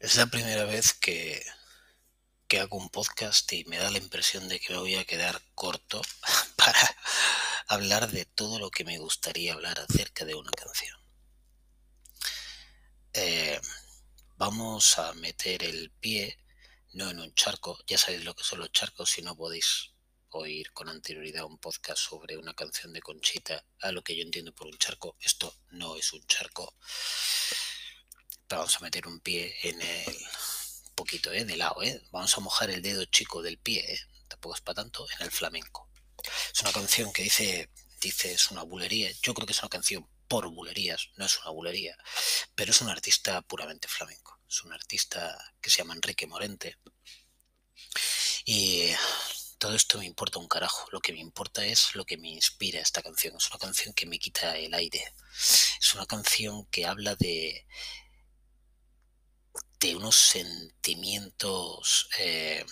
Es la primera vez que, que hago un podcast y me da la impresión de que me voy a quedar corto para hablar de todo lo que me gustaría hablar acerca de una canción. Eh, vamos a meter el pie no en un charco, ya sabéis lo que son los charcos si no podéis oír con anterioridad un podcast sobre una canción de Conchita, a lo que yo entiendo por un charco, esto no es un charco vamos a meter un pie en el poquito, ¿eh? De lado, ¿eh? Vamos a mojar el dedo chico del pie, ¿eh? Tampoco es para tanto, en el flamenco. Es una canción que dice, dice, es una bulería. Yo creo que es una canción por bulerías, no es una bulería, pero es un artista puramente flamenco. Es un artista que se llama Enrique Morente. Y todo esto me importa un carajo. Lo que me importa es lo que me inspira esta canción. Es una canción que me quita el aire. Es una canción que habla de de unos sentimientos eh,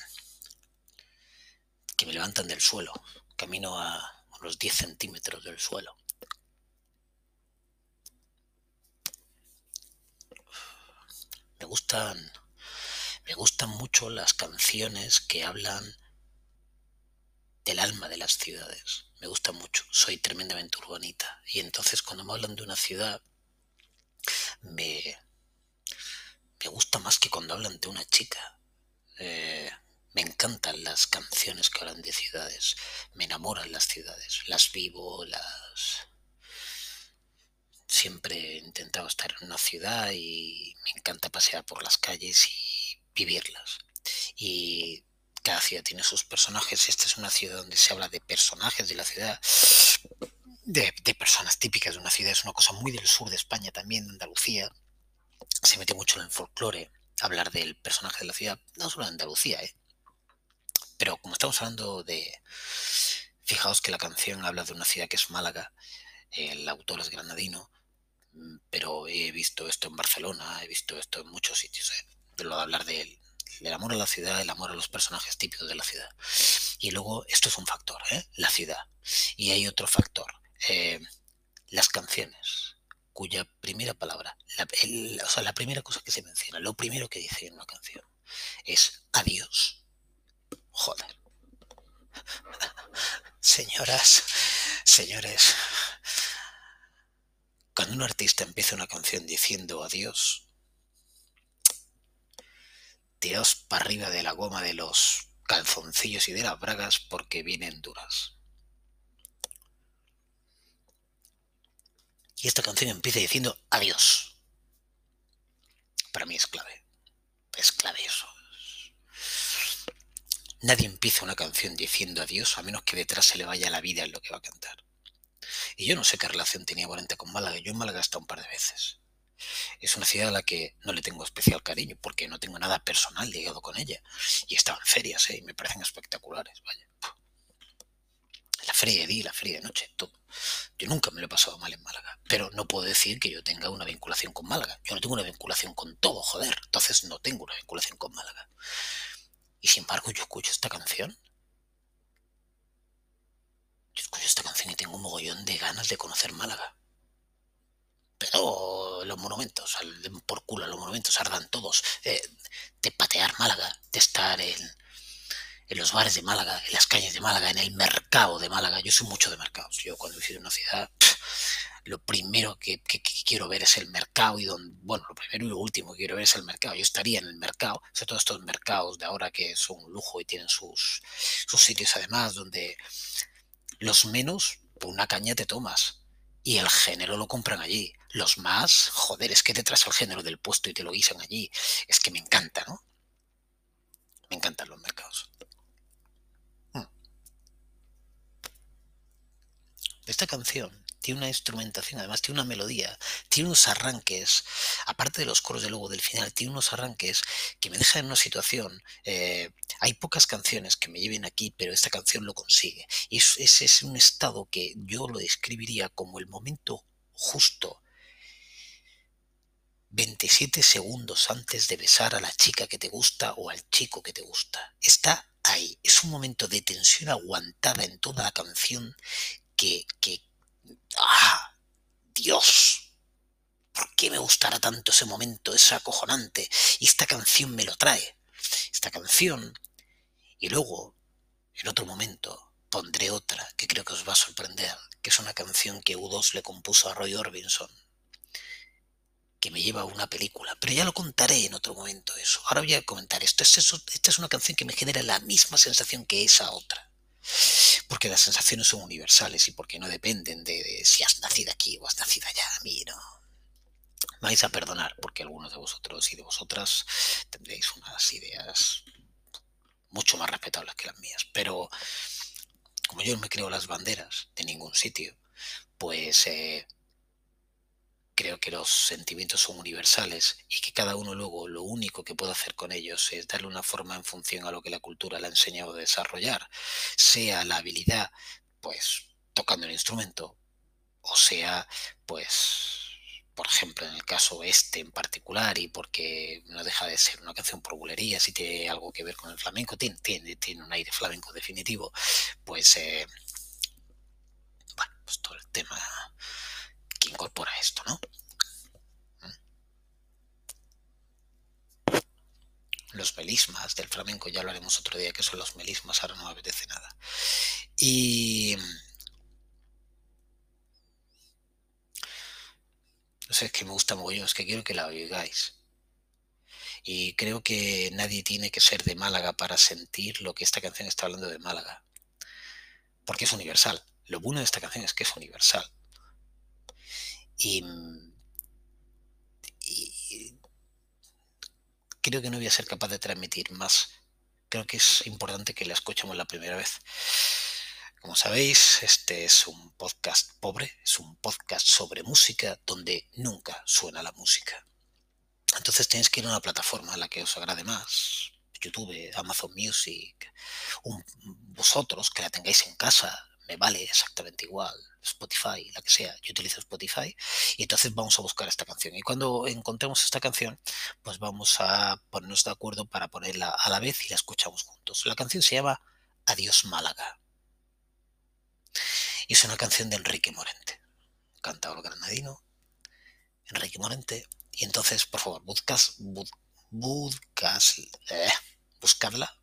que me levantan del suelo. Camino a unos 10 centímetros del suelo. Me gustan, me gustan mucho las canciones que hablan del alma de las ciudades. Me gustan mucho. Soy tremendamente urbanita. Y entonces cuando me hablan de una ciudad, me gusta más que cuando hablan de una chica. Eh, me encantan las canciones que hablan de ciudades. Me enamoran las ciudades. Las vivo, las... Siempre he intentado estar en una ciudad y me encanta pasear por las calles y vivirlas. Y cada ciudad tiene sus personajes. Esta es una ciudad donde se habla de personajes de la ciudad, de, de personas típicas de una ciudad. Es una cosa muy del sur de España también, de Andalucía se mete mucho en el folclore hablar del personaje de la ciudad, no solo en Andalucía, ¿eh? pero como estamos hablando de... Fijaos que la canción habla de una ciudad que es Málaga, el autor es granadino, mm, pero he visto esto en Barcelona, he visto esto en muchos sitios, ¿eh? lo de hablar del, amor a la ciudad, el amor a los personajes típicos de la ciudad. Y luego, esto es un factor, ¿eh? la ciudad. Y hay otro factor, eh, las canciones cuya primera palabra, la, o sea, la primera cosa que se menciona, lo primero que dice en una canción es adiós. Joder. Señoras, señores, cuando un artista empieza una canción diciendo adiós, tiraos para arriba de la goma de los calzoncillos y de las bragas porque vienen duras. Y esta canción empieza diciendo adiós. Para mí es clave. Es clave eso. Nadie empieza una canción diciendo adiós a menos que detrás se le vaya la vida en lo que va a cantar. Y yo no sé qué relación tenía Valente con Málaga. Yo en Málaga he estado un par de veces. Es una ciudad a la que no le tengo especial cariño porque no tengo nada personal ligado con ella. Y en ferias ¿eh? y me parecen espectaculares. Vaya. La feria de día, la feria de noche, todo. Yo nunca me lo he pasado mal en Málaga, pero no puedo decir que yo tenga una vinculación con Málaga. Yo no tengo una vinculación con todo, joder. Entonces no tengo una vinculación con Málaga. Y sin embargo yo escucho esta canción. Yo escucho esta canción y tengo un mogollón de ganas de conocer Málaga. Pero los monumentos, por culo, los monumentos ardan todos. Eh, de patear Málaga, de estar en en los bares de Málaga, en las calles de Málaga, en el mercado de Málaga. Yo soy mucho de mercados. Yo cuando visito una ciudad, lo primero que, quiero ver es el mercado y donde, bueno, lo primero y lo último que quiero ver es el mercado. Yo estaría en el mercado, sobre todo estos mercados de ahora que son un lujo y tienen sus, sus sitios además donde los menos, por una caña te tomas. Y el género lo compran allí. Los más, joder, es que te traes el género del puesto y te lo guisan allí. Es que me encanta, ¿no? Me encantan los mercados. Esta canción tiene una instrumentación, además tiene una melodía, tiene unos arranques, aparte de los coros de luego del final, tiene unos arranques que me dejan en una situación. Eh, hay pocas canciones que me lleven aquí, pero esta canción lo consigue. Y ese es un estado que yo lo describiría como el momento justo 27 segundos antes de besar a la chica que te gusta o al chico que te gusta. Está ahí. Es un momento de tensión aguantada en toda la canción que, ¡ah! Dios. ¿Por qué me gustará tanto ese momento? Es acojonante. Y esta canción me lo trae. Esta canción. Y luego, en otro momento, pondré otra que creo que os va a sorprender, que es una canción que U2 le compuso a Roy Orbison, que me lleva a una película. Pero ya lo contaré en otro momento eso. Ahora voy a comentar esto. Esta es una canción que me genera la misma sensación que esa otra. Porque las sensaciones son universales y porque no dependen de, si has nacido aquí o has nacido allá. A mí no. Me vais a perdonar porque algunos de vosotros y de vosotras tendréis unas ideas mucho más respetables que las mías. Pero como yo no me creo las banderas de ningún sitio, pues eh, creo que los sentimientos son universales y que cada uno luego lo único que puede hacer con ellos es darle una forma en función a lo que la cultura le ha enseñado a desarrollar, sea la habilidad, pues tocando el instrumento, o sea, pues, por ejemplo, en el caso este en particular, y porque no deja de ser una canción por bulería, si tiene algo que ver con el flamenco, tiene, tiene, tiene un aire flamenco definitivo, pues, eh, bueno, pues todo el tema incorpora esto, ¿no? Los melismas del flamenco, ya lo haremos otro día, que son los melismas, ahora no me apetece nada. Y... No sé, es que me gusta mogollón, es que quiero que la oigáis. Y creo que nadie tiene que ser de Málaga para sentir lo que esta canción está hablando de Málaga. Porque es universal. Lo bueno de esta canción es que es universal. Y, creo que no voy a ser capaz de transmitir más. Creo que es importante que la escuchemos la primera vez. Como sabéis, este es un podcast pobre, es un podcast sobre música donde nunca suena la música. Entonces tenéis que ir a una plataforma a la que os agrade más. YouTube, Amazon Music, vosotros que la tengáis en casa, me vale exactamente igual. Spotify, la que sea, yo utilizo Spotify y entonces vamos a buscar esta canción. Y cuando encontremos esta canción, pues vamos a ponernos de acuerdo para ponerla a la vez y la escuchamos juntos. La canción se llama Adiós Málaga. Y es una canción de Enrique Morente, cantador granadino, Enrique Morente. Y entonces, por favor, buscas, buscas, eh, buscarla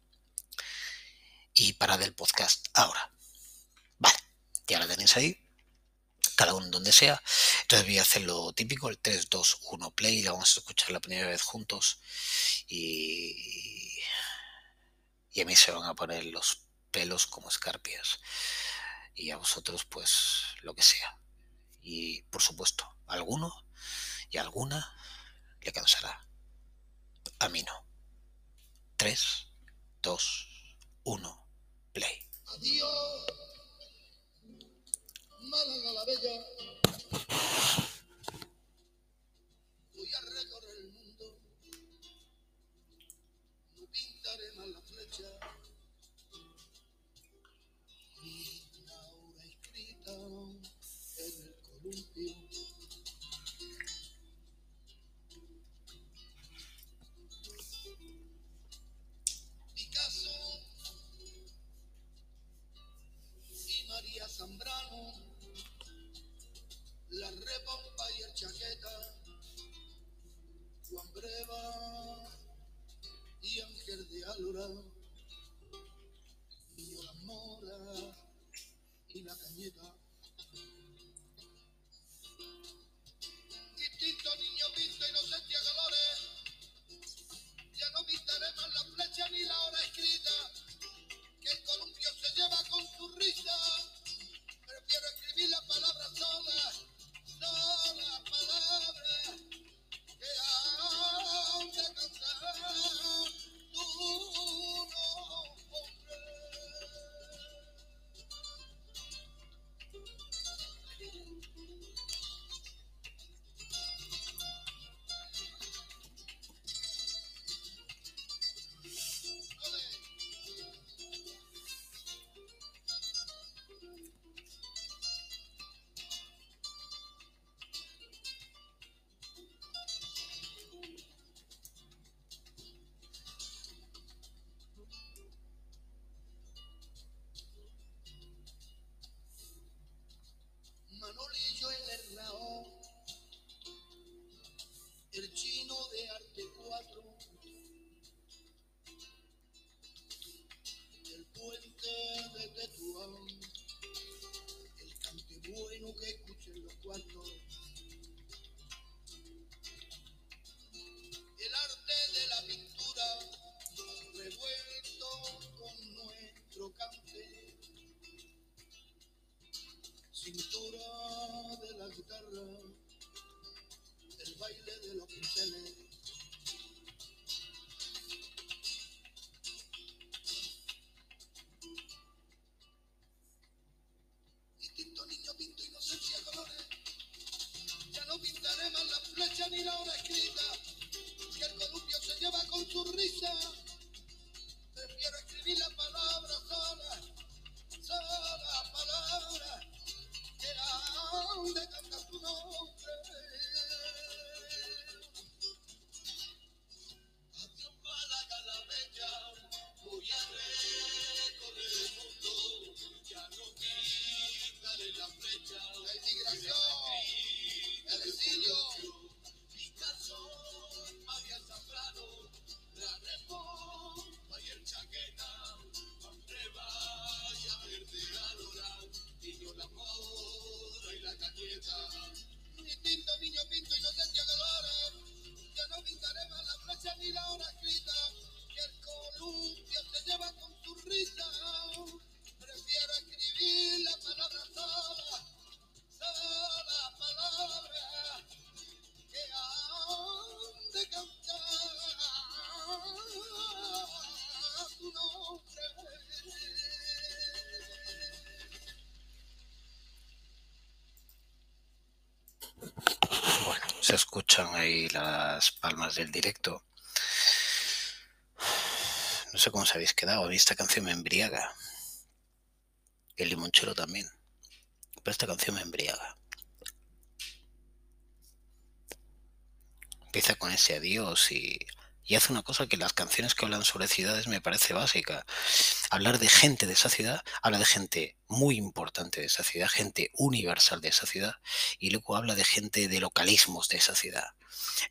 y para del podcast ahora. Ya la tenéis ahí, cada uno donde sea. Entonces voy a hacer lo típico, el 3, 2, 1, play, la vamos a escuchar la primera vez juntos y, y a mí se van a poner los pelos como escarpias y a vosotros pues lo que sea. Y por supuesto, alguno y alguna le cansará. A mí no. 3, 2, 1, play. Adiós. Málaga la Bella. Ya no pintaré la flecha ni la hora escrita, el del directo. No sé cómo os habéis quedado. A mí esta canción me embriaga. El limonchero también. Pero esta canción me embriaga. Empieza con ese adiós y, y hace una cosa que las canciones que hablan sobre ciudades me parece básica. Hablar de gente de esa ciudad, habla de gente muy importante de esa ciudad, gente universal de esa ciudad, y luego habla de gente de localismos de esa ciudad.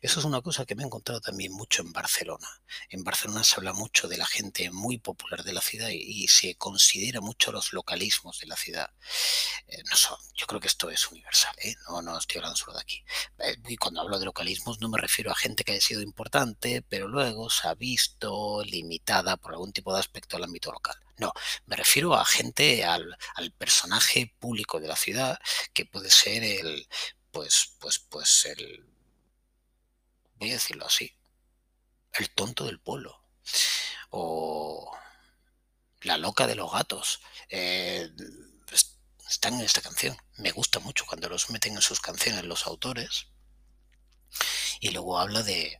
Eso es una cosa que me he encontrado también mucho en Barcelona. En Barcelona se habla mucho de la gente muy popular de la ciudad y, se considera mucho los localismos de la ciudad. Eh, no son, yo creo que esto es universal, ¿eh? no, no estoy hablando solo de aquí. Eh, y cuando hablo de localismos no me refiero a gente que haya sido importante, pero luego se ha visto limitada por algún tipo de aspecto al ámbito local. No, me refiero a gente, al, al personaje público de la ciudad, que puede ser el, pues, pues, pues el, voy a decirlo así, el tonto del pueblo. O la loca de los gatos. Eh, es- están en esta canción. Me gusta mucho cuando los meten en sus canciones los autores. Y luego habla de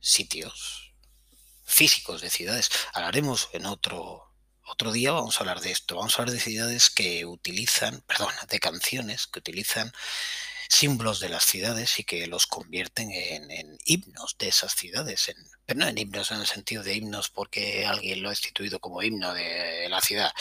sitios físicos de ciudades. Hablaremos en otro otro día vamos a hablar de esto. Vamos a hablar de ciudades que utilizan, perdón, de canciones que utilizan símbolos de las ciudades y que los convierten en, himnos de esas ciudades. Pero no en himnos en el sentido de himnos porque alguien lo ha instituido como himno de la ciudad.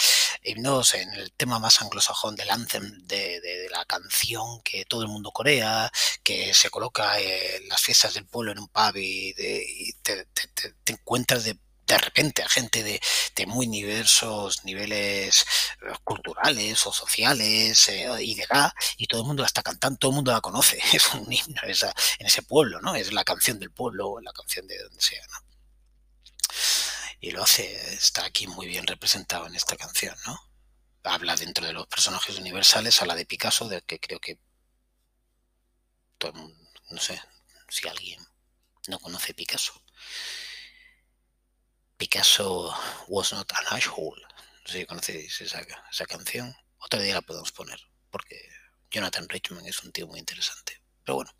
Himnos en el tema más anglosajón del anthem, de, la canción que todo el mundo corea, que se coloca en las fiestas del pueblo en un pub y, de- y te- te encuentras de, de repente a gente de, de muy diversos niveles eh, culturales o sociales eh, y de edad y todo el mundo la está cantando, todo el mundo la conoce, es un himno en ese pueblo, ¿no? Es la canción del pueblo, la canción de donde sea, ¿no? Y lo hace, está aquí muy bien representado en esta canción, ¿no? Habla dentro de los personajes universales, habla de Picasso, de que creo que todo el mundo, no sé si alguien no conoce Picasso. Picasso was not an asshole. No sé si conocéis esa, esa canción. Otro día la podemos poner, porque Jonathan Richman es un tío muy interesante. Pero bueno.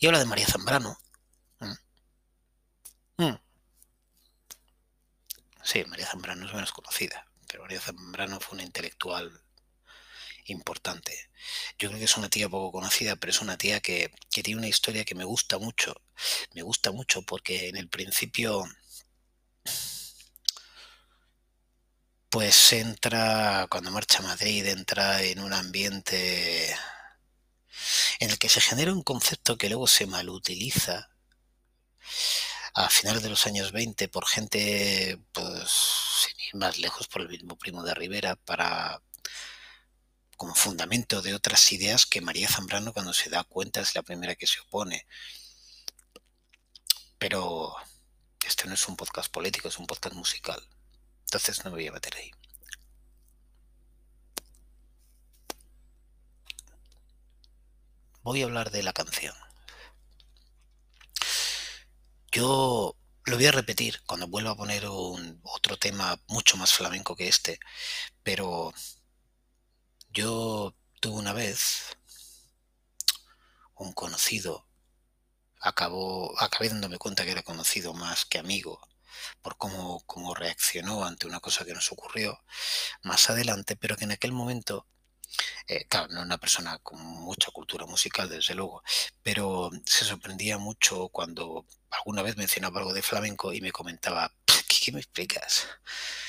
Y habla de María Zambrano. Mm. Mm. Sí, María Zambrano es menos conocida, pero María Zambrano fue una intelectual importante. Yo creo que es una tía poco conocida, pero es una tía que, que tiene una historia que me gusta mucho. Me gusta mucho porque en el principio pues entra, cuando marcha Madrid, entra en un ambiente en el que se genera un concepto que luego se malutiliza a finales de los años 20 por gente, pues, sin ir más lejos, por el mismo primo de Rivera, para como fundamento de otras ideas que María Zambrano cuando se da cuenta es la primera que se opone. Pero este no es un podcast político, es un podcast musical. Entonces no me voy a meter ahí. Voy a hablar de la canción. yo lo voy a repetir cuando vuelva a poner un, otro tema mucho más flamenco que este, pero yo tuve una vez un conocido, acabó, acabé dándome cuenta que era conocido más que amigo por cómo, cómo reaccionó ante una cosa que nos ocurrió más adelante, pero que en aquel momento eh, claro, no una persona con mucha cultura musical, desde luego, pero se sorprendía mucho cuando alguna vez mencionaba algo de flamenco y me comentaba, ¿qué, me explicas?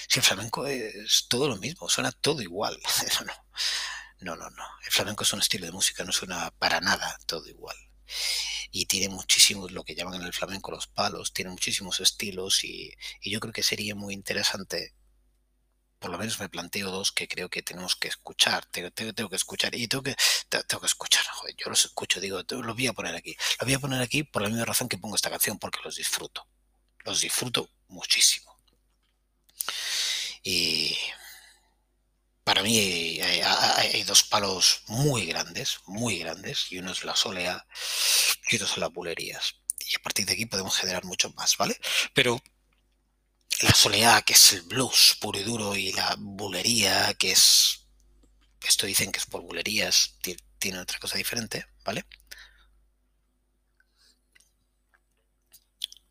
Si el flamenco es todo lo mismo, suena todo igual. no, no, no, no. El flamenco es un estilo de música, no suena para nada todo igual. Y tiene muchísimos, lo que llaman en el flamenco los palos, tiene muchísimos estilos y, yo creo que sería muy interesante por lo menos me planteo dos que creo que tenemos que escuchar. Tengo, tengo, que escuchar y tengo que, tengo que escuchar. Joder, yo los escucho, digo, los voy a poner aquí. Los voy a poner aquí por la misma razón que pongo esta canción, porque los disfruto. Los disfruto muchísimo. Y para mí hay, dos palos muy grandes, muy grandes, y uno es la solea y otro son las bulerías. Y a partir de aquí podemos generar mucho más, ¿vale? Pero la soleá, que es el blues puro y duro, y la bulería, que es. Esto dicen que es por bulerías, tiene otra cosa diferente, ¿vale?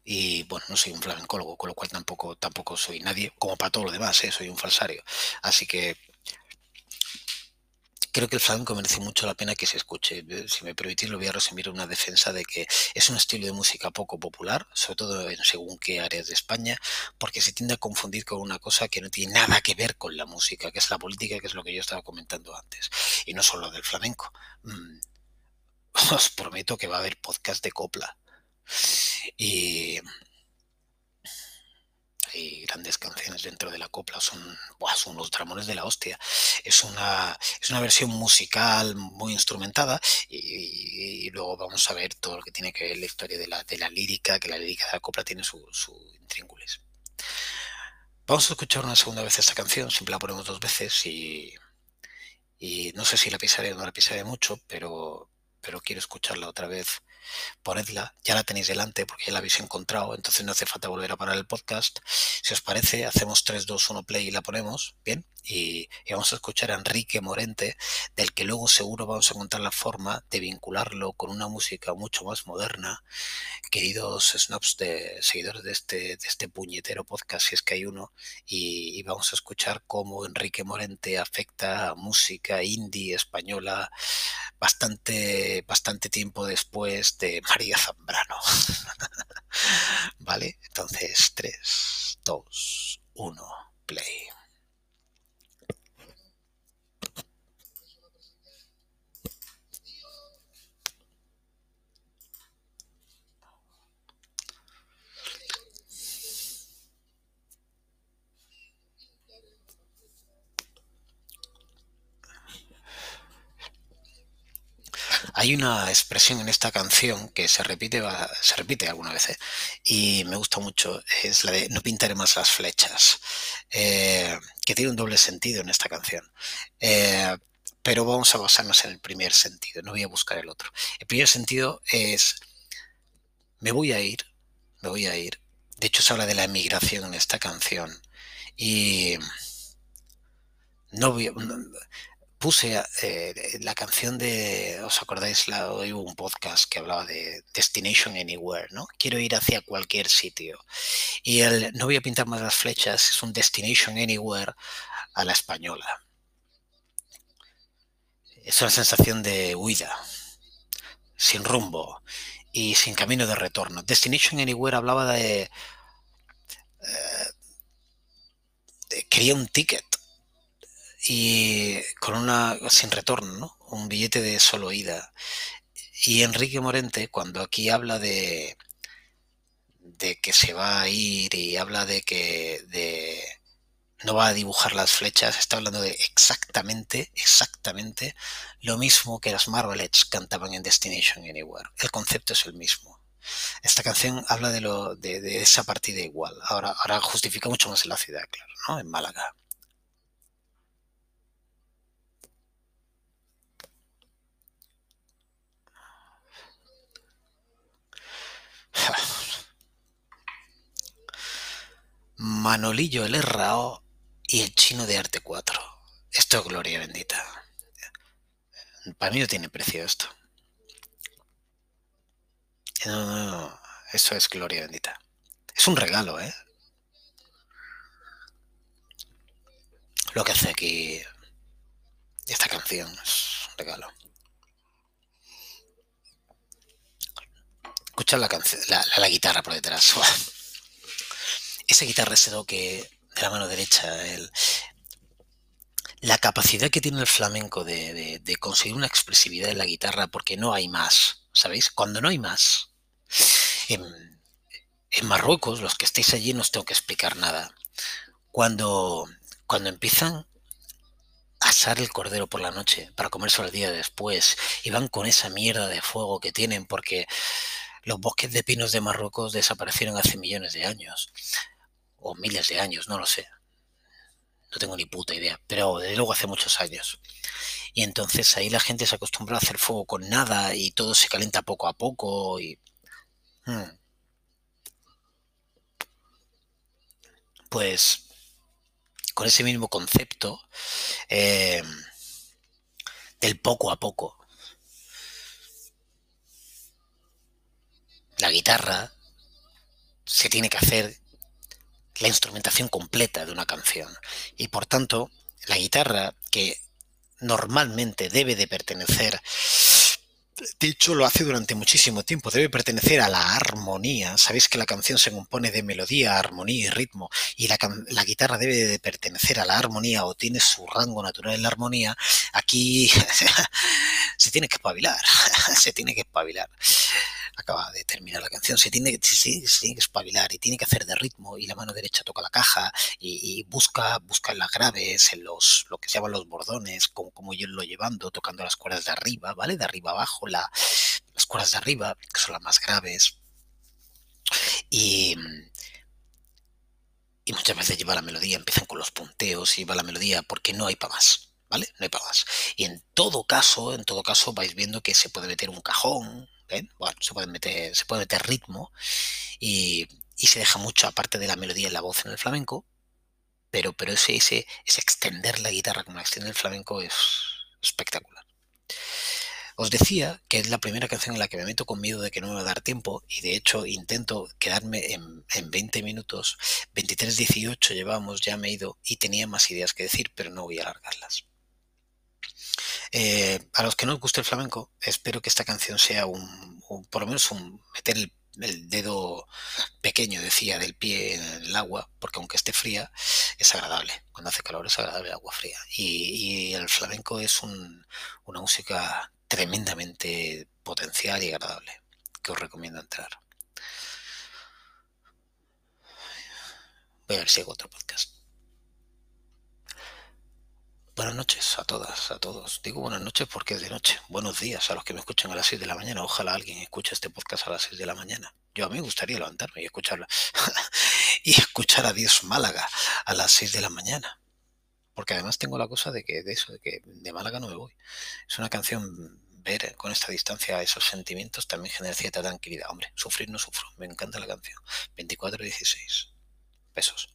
Y bueno, no soy un flamencólogo, con lo cual tampoco, tampoco soy nadie, como para todo lo demás, ¿eh? soy un falsario. Así que creo que el flamenco merece mucho la pena que se escuche. Si me permitís, lo voy a resumir una defensa de que es un estilo de música poco popular, sobre todo en según qué áreas de España, porque se tiende a confundir con una cosa que no tiene nada que ver con la música, que es la política, que es lo que yo estaba comentando antes. Y no solo del flamenco. Mm, os prometo que va a haber podcast de copla. Y hay grandes canciones dentro de la copla, son, son los dramones de la hostia. Es una, es una versión musical muy instrumentada y, luego vamos a ver todo lo que tiene que ver la historia de la, de la lírica, que la lírica de la copla tiene su, su. Vamos a escuchar una segunda vez esta canción, siempre la ponemos dos veces y, y no sé si la pisaré o no la pisaré mucho, pero, pero quiero escucharla otra vez ponedla, ya la tenéis delante porque ya la habéis encontrado, entonces no hace falta volver a parar el podcast. Si os parece, hacemos 3, 2, 1 play y la ponemos, ¿bien? Y, vamos a escuchar a Enrique Morente, del que luego seguro vamos a encontrar la forma de vincularlo con una música mucho más moderna. Queridos snobs de seguidores de este, de este puñetero podcast, si es que hay uno, y, y vamos a escuchar cómo Enrique Morente afecta a música indie española bastante, bastante tiempo después de María Zambrano. ¿Vale? Entonces, 3, 2, 1, play. Hay una expresión en esta canción que se repite, se repite alguna vez ¿eh? y me gusta mucho, es la de no pintaré más las flechas, eh, que tiene un doble sentido en esta canción. Eh, pero vamos a basarnos en el primer sentido, no voy a buscar el otro. El primer sentido es, me voy a ir, me voy a ir. De hecho, se habla de la emigración en esta canción. Y no voy, puse eh, la canción de, ¿os acordáis? La, hoy hubo un podcast que hablaba de Destination Anywhere, ¿no? Quiero ir hacia cualquier sitio. Y el No voy a pintar más las flechas es un Destination Anywhere a la española. Es una sensación de huida, sin rumbo y sin camino de retorno. Destination Anywhere hablaba de... Eh, quería un ticket y con una sin retorno, ¿no? un billete de solo ida. Y Enrique Morente, cuando aquí habla de, de que se va a ir y habla de que de, no va a dibujar las flechas, está hablando de exactamente, exactamente lo mismo que las Marvelettes cantaban en Destination Anywhere. El concepto es el mismo. Esta canción habla de, lo, de, esa partida igual. Ahora, ahora justifica mucho más en la ciudad, claro, ¿no? En Málaga. Manolillo el Errao y el chino de Arte 4. Esto es gloria bendita. Para mí no tiene precio esto. No, no, no. Eso es gloria bendita. Es un regalo, ¿eh? Lo que hace aquí esta canción es un regalo. Escucha la, la, la, guitarra por detrás. Esa guitarra ese que de la mano derecha, el, la capacidad que tiene el flamenco de, de, conseguir una expresividad en la guitarra porque no hay más, ¿sabéis? Cuando no hay más. En, Marruecos, los que estéis allí no os tengo que explicar nada. Cuando, cuando empiezan a asar el cordero por la noche para comerse el día después y van con esa mierda de fuego que tienen porque los bosques de pinos de Marruecos desaparecieron hace millones de años o miles de años, no lo sé. No tengo ni puta idea, pero desde luego hace muchos años. Y entonces ahí la gente se acostumbra a hacer fuego con nada y todo se calienta poco a poco y... Hmm. Pues con ese mismo concepto eh, del poco a poco. La guitarra se tiene que hacer la instrumentación completa de una canción. Y por tanto, la guitarra, que normalmente debe de pertenecer, de hecho lo hace durante muchísimo tiempo, debe pertenecer a la armonía. Sabéis que la canción se compone de melodía, armonía y ritmo, y la, la guitarra debe de pertenecer a la armonía o tiene su rango natural en la armonía. Aquí se tiene que espabilar, se tiene que espabilar acaba de terminar la canción, se tiene, se, tiene que espabilar y tiene que hacer de ritmo y la mano derecha toca la caja y, y busca, busca en las graves, en los, lo que se llaman los bordones, como, como yo lo llevando, tocando las cuerdas de arriba, ¿vale? De arriba abajo, la, las cuerdas de arriba, que son las más graves. Y, y muchas veces lleva la melodía, empiezan con los punteos y va la melodía porque no hay para más. ¿Vale? No hay más. Y en todo caso, en todo caso, vais viendo que se puede meter un cajón. Bueno, se puede meter, se puede meter ritmo y, y, se deja mucho aparte de la melodía en la voz en el flamenco, pero, pero ese extender la guitarra como la extiende el flamenco es espectacular. Os decía que es la primera canción en la que me meto con miedo de que no me va a dar tiempo y de hecho intento quedarme en, en 20 minutos. 23-18 llevamos, ya me he ido y tenía más ideas que decir, pero no voy a alargarlas. Eh, a los que no os guste el flamenco, espero que esta canción sea un, por lo menos un meter el, el, dedo pequeño, decía, del pie en el agua, porque aunque esté fría, es agradable. Cuando hace calor es agradable el agua fría. Y, y el flamenco es un, una música tremendamente potencial y agradable, que os recomiendo entrar. Voy a ver si hago otro podcast. Buenas noches a todas, a todos. Digo buenas noches porque es de noche. Buenos días a los que me escuchan a las 6 de la mañana. Ojalá alguien escuche este podcast a las 6 de la mañana. Yo a mí me gustaría levantarme y escucharlo. y escuchar a Dios Málaga a las 6 de la mañana. Porque además tengo la cosa de que de eso, de que de Málaga no me voy. Es una canción ver con esta distancia esos sentimientos también genera cierta tranquilidad. Hombre, sufrir no sufro. Me encanta la canción. 24-16. Besos.